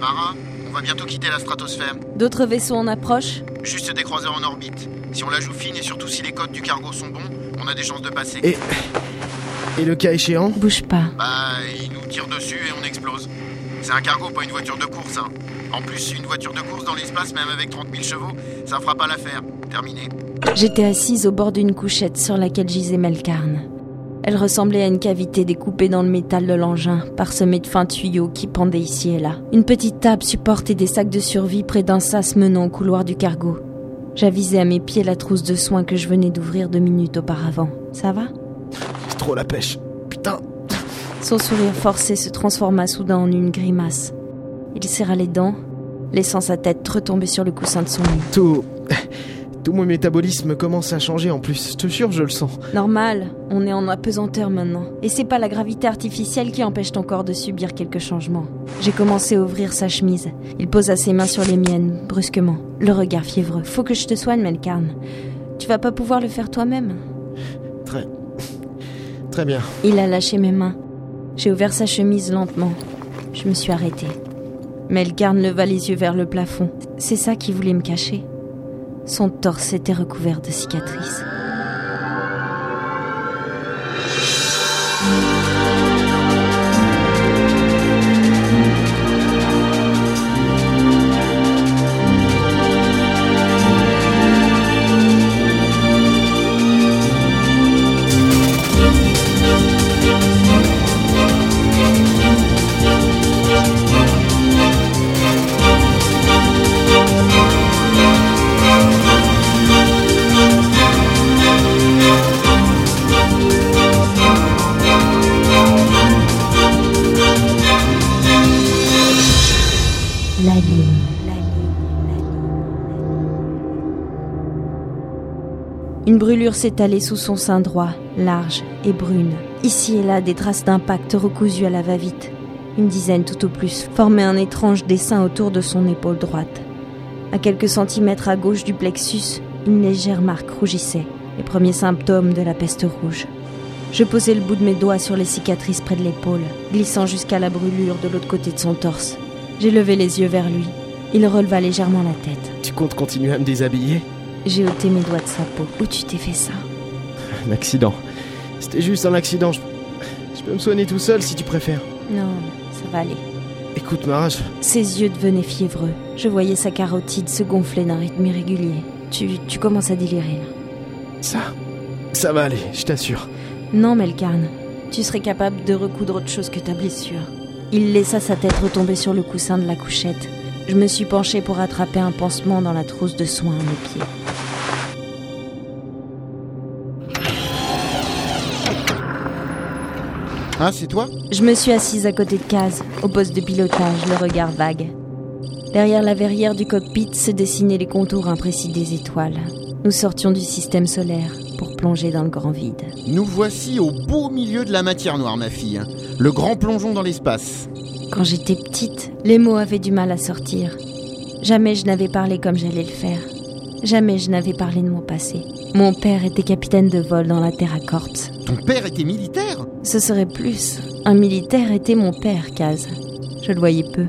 Mara, on va bientôt quitter la stratosphère. D'autres vaisseaux en approche Juste des croiseurs en orbite. Si on la joue fine et surtout si les codes du cargo sont bons, on a des chances de passer. Et. Et le cas échéant Bouge pas. Bah, ils nous tirent dessus et on explose. C'est un cargo, pas une voiture de course, hein. En plus, une voiture de course dans l'espace, même avec 30 000 chevaux, ça fera pas l'affaire. Terminé. J'étais assise au bord d'une couchette sur laquelle gisait Melkarn. Elle ressemblait à une cavité découpée dans le métal de l'engin, parsemée de fins tuyaux qui pendaient ici et là. Une petite table supportait des sacs de survie près d'un sas menant au couloir du cargo. J'avisais à mes pieds la trousse de soins que je venais d'ouvrir deux minutes auparavant. Ça va? C'est trop la pêche. Putain Son sourire forcé se transforma soudain en une grimace. Il serra les dents, laissant sa tête retomber sur le coussin de son lit. Tout. Tout mon métabolisme commence à changer en plus. Je te jure, je le sens. Normal, on est en apesanteur maintenant. Et c'est pas la gravité artificielle qui empêche ton corps de subir quelques changements. J'ai commencé à ouvrir sa chemise. Il posa ses mains sur les miennes, brusquement, le regard fiévreux. Faut que je te soigne, Melkarn. Tu vas pas pouvoir le faire toi-même. Très. Très bien. Il a lâché mes mains. J'ai ouvert sa chemise lentement. Je me suis arrêtée. Melkarn leva les yeux vers le plafond. C'est ça qui voulait me cacher. Son torse était recouvert de cicatrices. Une brûlure s'étalait sous son sein droit, large et brune. Ici et là, des traces d'impact recousues à la va-vite. Une dizaine tout au plus formaient un étrange dessin autour de son épaule droite. À quelques centimètres à gauche du plexus, une légère marque rougissait, les premiers symptômes de la peste rouge. Je posai le bout de mes doigts sur les cicatrices près de l'épaule, glissant jusqu'à la brûlure de l'autre côté de son torse. J'ai levé les yeux vers lui. Il releva légèrement la tête. Tu comptes continuer à me déshabiller? J'ai ôté mes doigts de sa peau. Où tu t'es fait ça Un accident. C'était juste un accident. Je... je peux me soigner tout seul si tu préfères. Non, ça va aller. Écoute, Mara, je... Ses yeux devenaient fiévreux. Je voyais sa carotide se gonfler d'un rythme irrégulier. Tu, tu commences à délirer là. Ça. Ça va aller, je t'assure. Non, Melkarn. Tu serais capable de recoudre autre chose que ta blessure. Il laissa sa tête retomber sur le coussin de la couchette. Je me suis penchée pour attraper un pansement dans la trousse de soins à mes pieds. Ah, c'est toi? Je me suis assise à côté de Kaz, au poste de pilotage, le regard vague. Derrière la verrière du cockpit se dessinaient les contours imprécis des étoiles. Nous sortions du système solaire pour plonger dans le grand vide. Nous voici au beau milieu de la matière noire, ma fille. hein. Le grand plongeon dans l'espace. Quand j'étais petite, les mots avaient du mal à sortir. Jamais je n'avais parlé comme j'allais le faire. Jamais je n'avais parlé de mon passé. Mon père était capitaine de vol dans la Terra Corps. Ton père était militaire? Ce serait plus. Un militaire était mon père, Kaz. Je le voyais peu.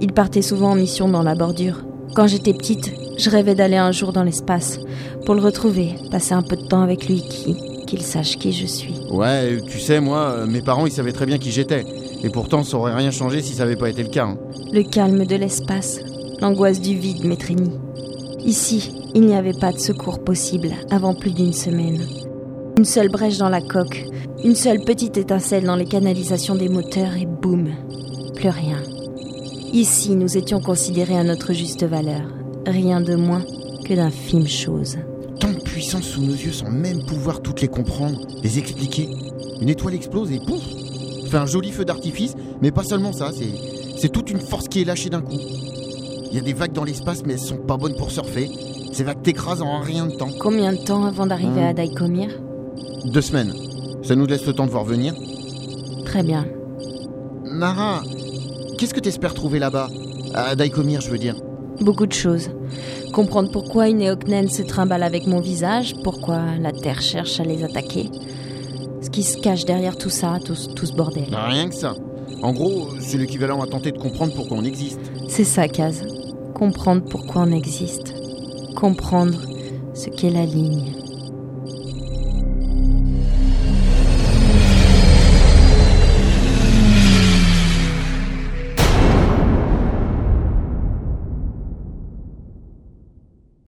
Il partait souvent en mission dans la bordure. Quand j'étais petite, je rêvais d'aller un jour dans l'espace. Pour le retrouver, passer un peu de temps avec lui, qui, qu'il sache qui je suis. Ouais, tu sais, moi, euh, mes parents, ils savaient très bien qui j'étais. Et pourtant, ça aurait rien changé si ça avait pas été le cas. hein. Le calme de l'espace, l'angoisse du vide m'étreignit. Ici, il n'y avait pas de secours possible avant plus d'une semaine. Une seule brèche dans la coque, une seule petite étincelle dans les canalisations des moteurs et boum, plus rien. Ici, nous étions considérés à notre juste valeur, rien de moins que d'infimes choses. Tant de puissance sous nos yeux sans même pouvoir toutes les comprendre, les expliquer. Une étoile explose et pouf Fait un joli feu d'artifice, mais pas seulement ça, c'est, toute une force qui est lâchée d'un coup. Il y a des vagues dans l'espace, mais elles sont pas bonnes pour surfer. Ces vagues t'écrasent en rien de temps. Combien de temps avant d'arriver Hmm. à Daikomir? Deux semaines. Ça nous laisse le temps de voir venir. Très bien. Mara, qu'est-ce que t'espères trouver là-bas? À Daikomir, je veux dire. Beaucoup de choses. Comprendre pourquoi une Eoknen se trimballe avec mon visage, pourquoi la Terre cherche à les attaquer. Qui se cache derrière tout ça, tout, tout ce bordel. Rien que ça. En gros, c'est l'équivalent à tenter de comprendre pourquoi on existe. C'est ça, Kaz. Comprendre pourquoi on existe. Comprendre ce qu'est la ligne.